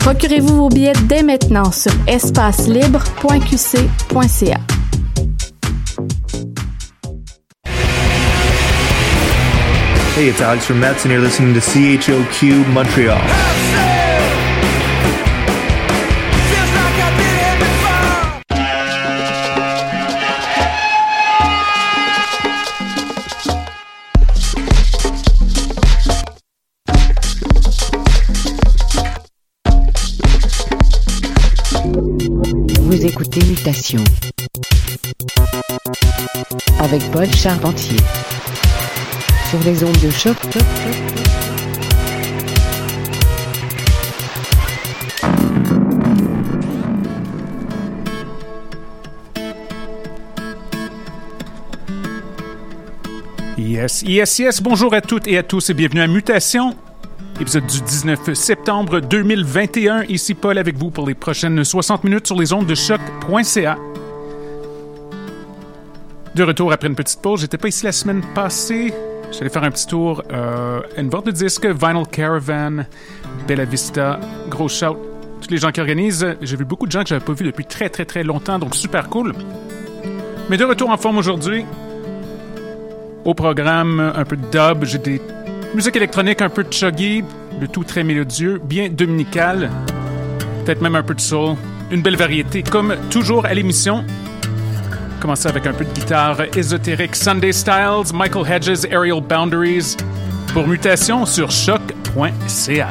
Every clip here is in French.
Procurez-vous vos billets dès maintenant sur espacelibre.qc.ca. Hey, it's Alex from Mets, and you're listening to CHOQ Montreal. Avec Paul Charpentier sur les ondes de choc. Yes, yes, yes. Bonjour à toutes et à tous et bienvenue à Mutation, épisode du 19 septembre 2021. Ici Paul avec vous pour les prochaines 60 minutes sur les ondes de choc.ca. De retour après une petite pause. J'étais pas ici la semaine passée. J'allais faire un petit tour euh, une vente de disques, Vinyl Caravan, Bella Vista, gros shout. Tous les gens qui organisent. J'ai vu beaucoup de gens que j'avais pas vu depuis très très très longtemps, donc super cool. Mais de retour en forme aujourd'hui. Au programme, un peu de dub, j'ai musiques électroniques un peu chuggy, le tout très mélodieux, bien dominical, peut-être même un peu de soul. Une belle variété, comme toujours à l'émission. Commencer avec un peu de guitare ésotérique Sunday Styles, Michael Hedges, Aerial Boundaries, pour mutation sur choc.ca.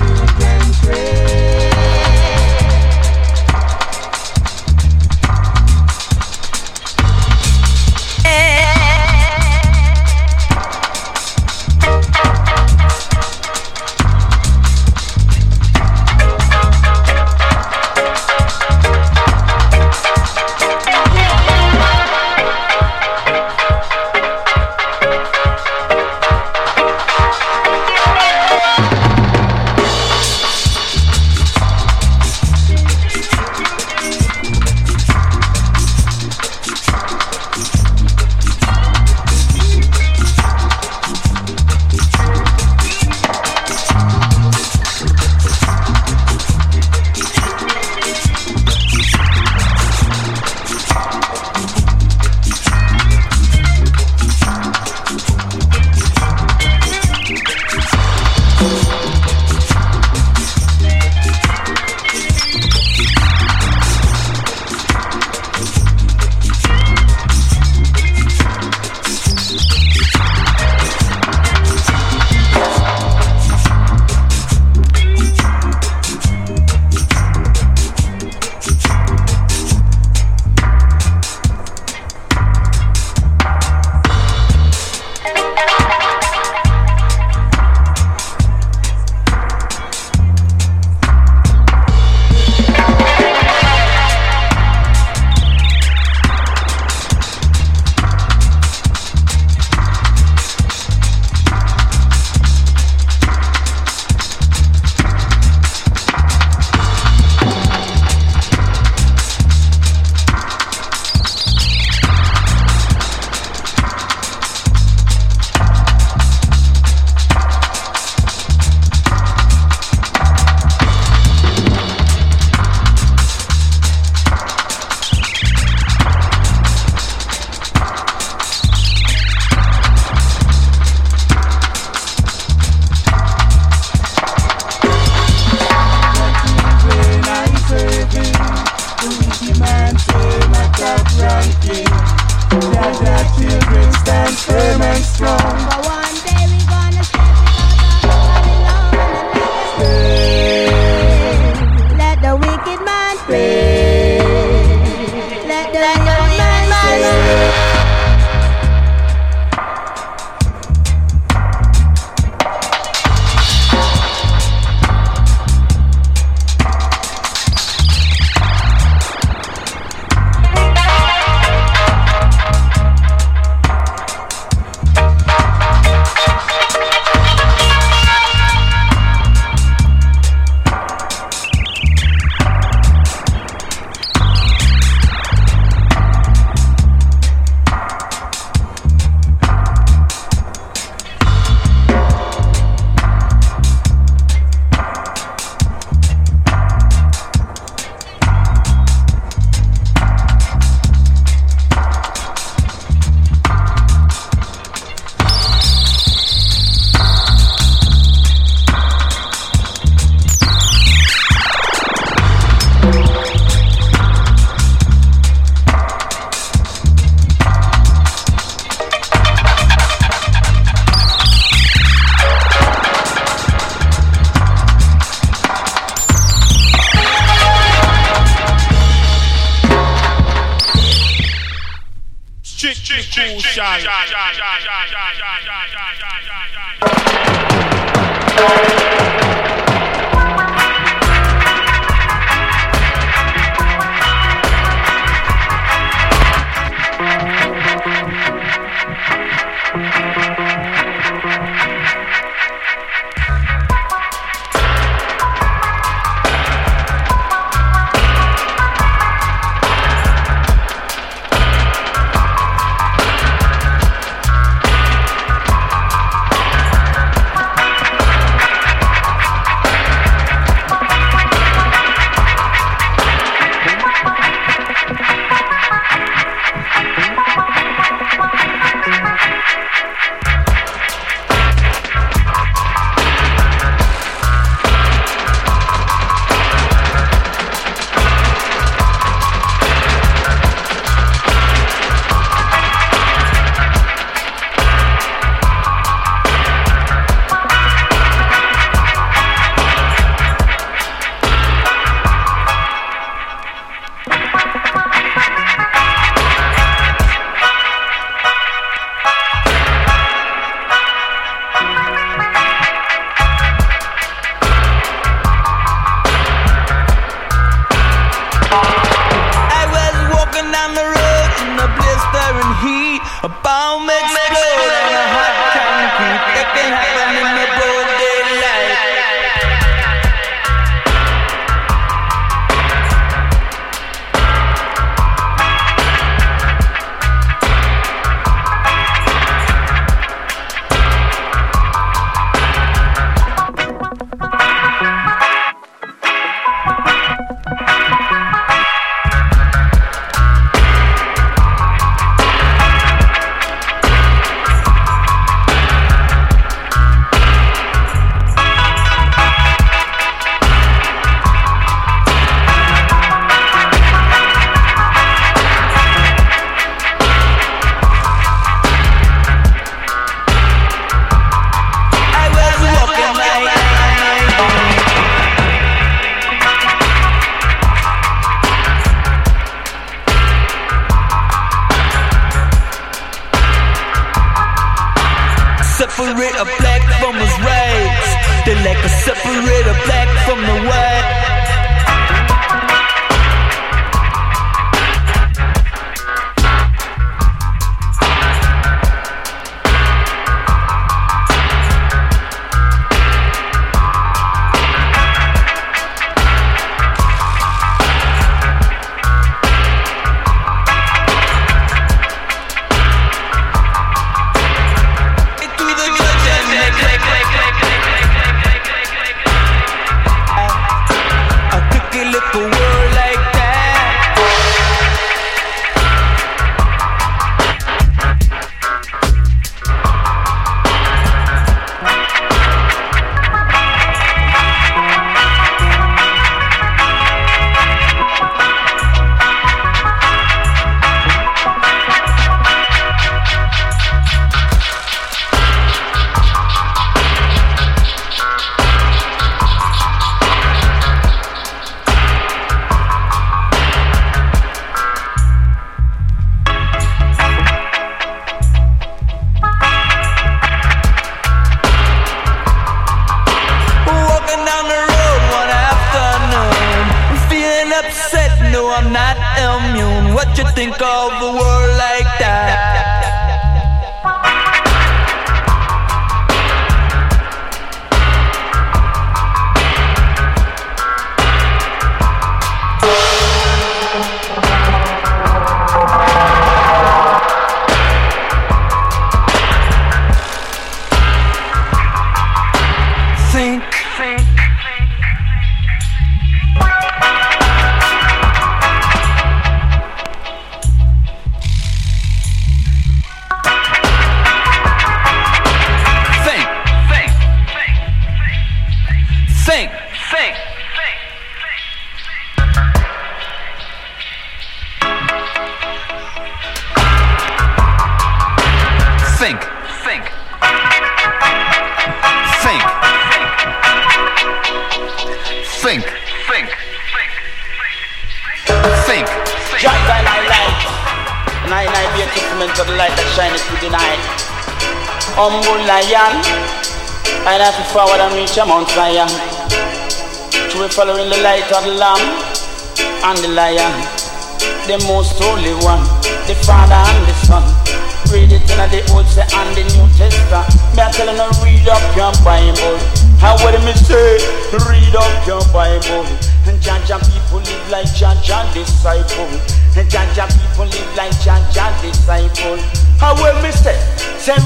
and pray. crucial. Forward and reach a Mount Zion. To be following the light of the Lamb and the Lion, the most holy one, the Father and the Son. Read it in the Old and the New Testament. Me I telling you, read up your Bible. How would me say? Read up your Bible. And Jaja people live like Jaja disciple. And Jaja people live like Jaja disciple. How will me say?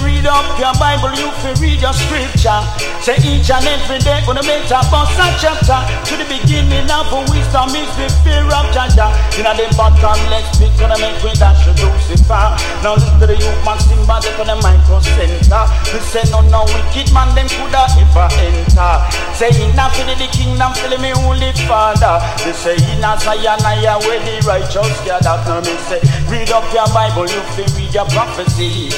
Read up your Bible, you fi read your scripture. Say each and every day gonna make a bus a chapter. To the beginning of wisdom is the fear of Jaja. You know the bottomless pit gonna make we dash to Lucifer. Now listen to the youth man sing back on the micro center. We say no no wicked man them coulda ever enter. Say enough for the kingdom, fill me holy father. They say in a Zion I where the righteous gather. Now me say read up your Bible, you fi read your prophecy.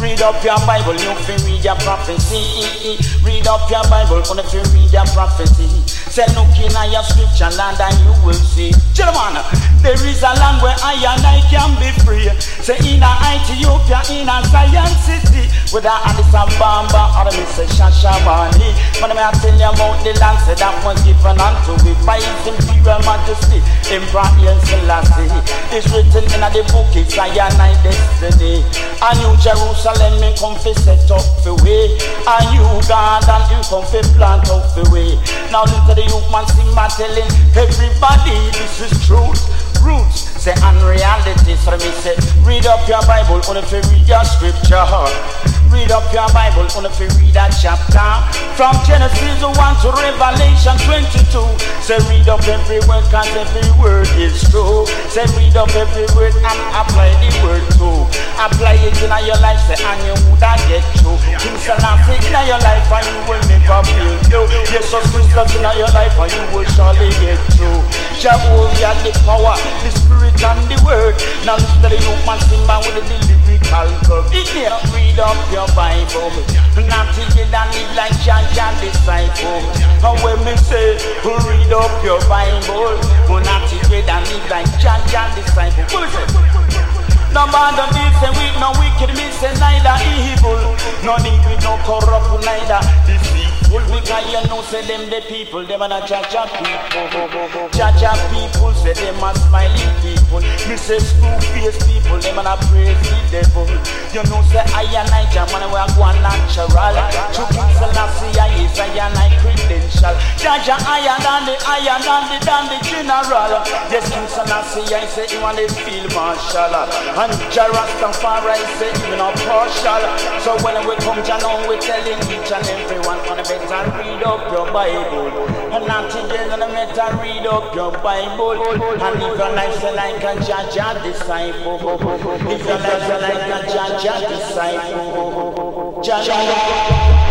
Read up your Bible, you fi read your prophecy. Read up your Bible, you fi read your prophecy. Say look in your scripture land and you will see. Gentlemen, there is a land where I and I can be free. Say in a Ethiopia, in a Zion city, whether Addis Ababa or me say Shashamani. But I tell you about the land say that was given unto me by His Imperial Majesty, Emperor Selassie. It's written in the book, it's Zion I destiny. A new Jerusalem me come fi set up the way. A new garden him come fi plant up the way. Now listen the youth man sing my telling everybody this is truth. Roots say unreality. So me say read up your Bible, only fi read your scripture. Read up your Bible, only fi read a chapter. From Genesis 1 to Revelation 22. Say read up every word, cause every word is true. Say read up every word and apply the word too. Apply it in your life, say and you woulda get through. King Selassie in your life and you will never feel you. Jesus Christ in your life and you will surely get through. Jehovah the power, the spirit and the word. Now listen to the youth man sing man with the lyrical curve. It here, read up your Bible. Not till you don't live like John John disciple. And when me say, read up your Bible. Not till you don't live like John John disciple. No bother this and with no wicked me say neither evil. No need with no corrupt neither deceitful. Because you know say them the people, them are not Jaja people. Jaja people say them are smiling people. Me say screw face people, them not praise the devil. You know say I and I man we are going natural. To King Selassie I is I and I credential. Jaja higher than the higher than the than the general. Yes King Selassie I say you want to feel marshal. And Jarastafari say you know partial. So when we come down, we telling each and everyone on the better read up your Bible. And not today, and better read up your Bible. And if your life say like a Jaja disciple, if your life say like a Jaja disciple, Jaja.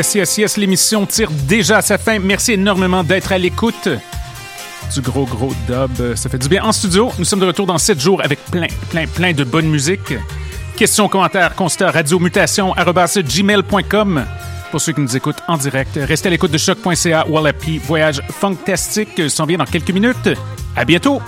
Yes, yes, yes, l'émission tire déjà à sa fin. Merci énormément d'être à l'écoute du gros, gros dub. Ça fait du bien. En studio, nous sommes de retour dans 7 jours avec plein, plein, plein de bonne musique. Questions, commentaires, constats, radiomutation, gmail.com. Pour ceux qui nous écoutent en direct, restez à l'écoute de choc.ca. Wallapi, voyage fantastique s'en vient dans quelques minutes. À bientôt!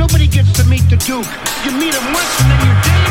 Nobody gets to meet the Duke. You meet him once and then you're dead.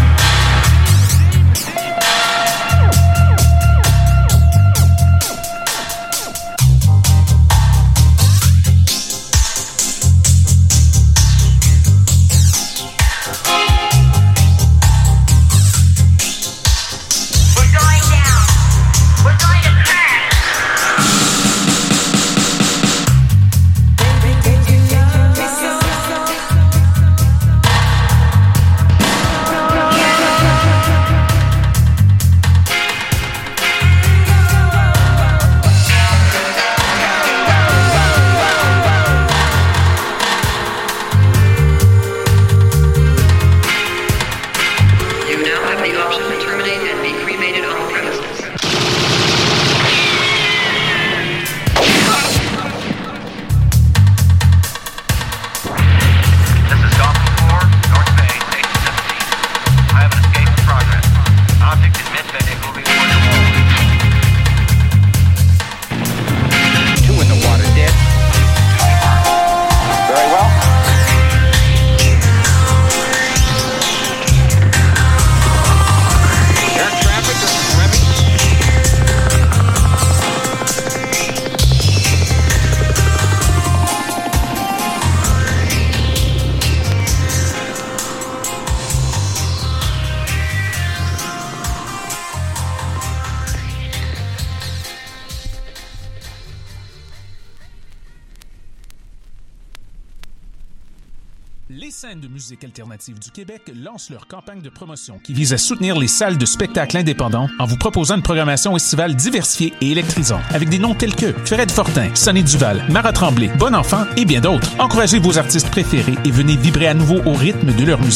Musique alternative du Québec lance leur campagne de promotion qui vise à soutenir les salles de spectacle indépendants en vous proposant une programmation estivale diversifiée et électrisante avec des noms tels que Fred Fortin, Sonny Duval, Marat Tremblay, Bon Enfant et bien d'autres. Encouragez vos artistes préférés et venez vibrer à nouveau au rythme de leur musique